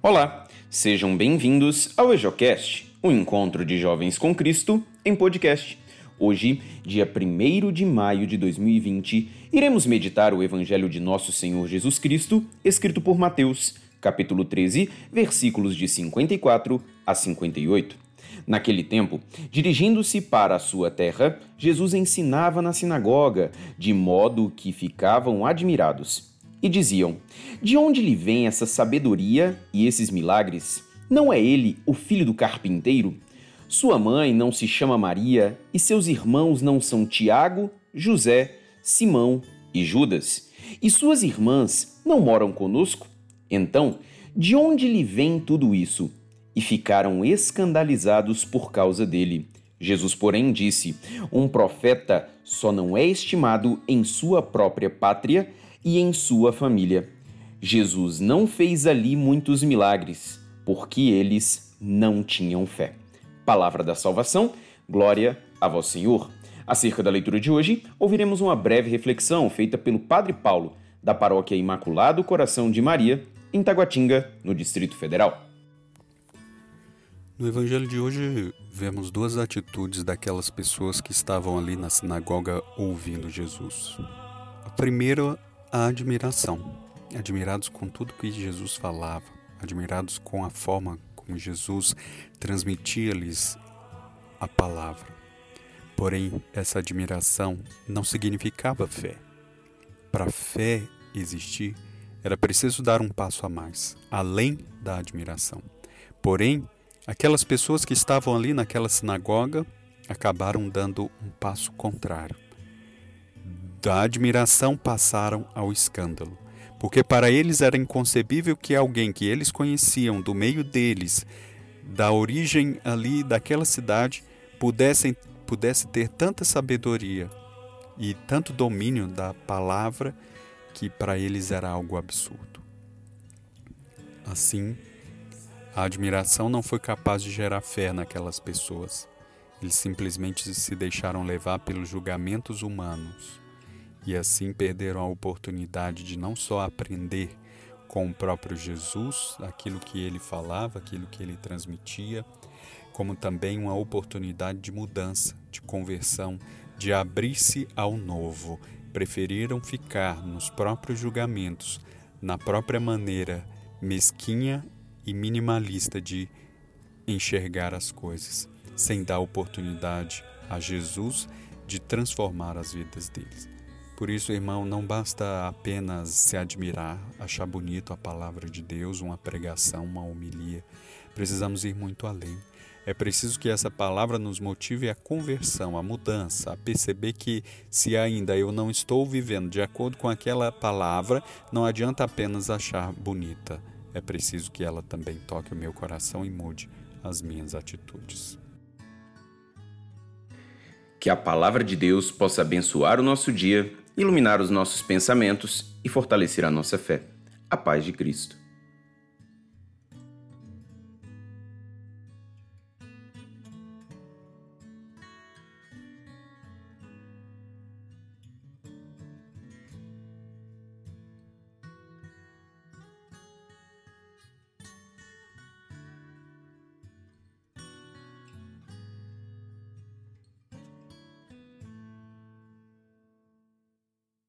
Olá, sejam bem-vindos ao EjoCast, o encontro de jovens com Cristo em podcast. Hoje, dia 1 de maio de 2020, iremos meditar o Evangelho de Nosso Senhor Jesus Cristo, escrito por Mateus, capítulo 13, versículos de 54 a 58. Naquele tempo, dirigindo-se para a sua terra, Jesus ensinava na sinagoga, de modo que ficavam admirados e diziam: De onde lhe vem essa sabedoria e esses milagres? Não é ele o filho do carpinteiro? Sua mãe não se chama Maria e seus irmãos não são Tiago, José, Simão e Judas? E suas irmãs não moram conosco? Então, de onde lhe vem tudo isso? E ficaram escandalizados por causa dele. Jesus, porém, disse: Um profeta só não é estimado em sua própria pátria e em sua família. Jesus não fez ali muitos milagres, porque eles não tinham fé. Palavra da salvação, glória a vós, Senhor. Acerca da leitura de hoje, ouviremos uma breve reflexão feita pelo Padre Paulo, da Paróquia Imaculado Coração de Maria, em Taguatinga, no Distrito Federal. No Evangelho de hoje, vemos duas atitudes daquelas pessoas que estavam ali na sinagoga ouvindo Jesus. A primeira a admiração, admirados com tudo que Jesus falava, admirados com a forma como Jesus transmitia-lhes a palavra. Porém, essa admiração não significava fé. Para fé existir, era preciso dar um passo a mais, além da admiração. Porém, aquelas pessoas que estavam ali naquela sinagoga acabaram dando um passo contrário da admiração passaram ao escândalo, porque para eles era inconcebível que alguém que eles conheciam do meio deles, da origem ali daquela cidade, pudessem, pudesse ter tanta sabedoria e tanto domínio da palavra que para eles era algo absurdo. Assim, a admiração não foi capaz de gerar fé naquelas pessoas. Eles simplesmente se deixaram levar pelos julgamentos humanos e assim perderam a oportunidade de não só aprender com o próprio Jesus, aquilo que ele falava, aquilo que ele transmitia, como também uma oportunidade de mudança, de conversão, de abrir-se ao novo. Preferiram ficar nos próprios julgamentos, na própria maneira mesquinha e minimalista de enxergar as coisas, sem dar oportunidade a Jesus de transformar as vidas deles. Por isso, irmão, não basta apenas se admirar, achar bonito a palavra de Deus, uma pregação, uma homilia. Precisamos ir muito além. É preciso que essa palavra nos motive a conversão, a mudança, a perceber que se ainda eu não estou vivendo de acordo com aquela palavra, não adianta apenas achar bonita. É preciso que ela também toque o meu coração e mude as minhas atitudes. Que a palavra de Deus possa abençoar o nosso dia iluminar os nossos pensamentos e fortalecer a nossa fé. A paz de Cristo.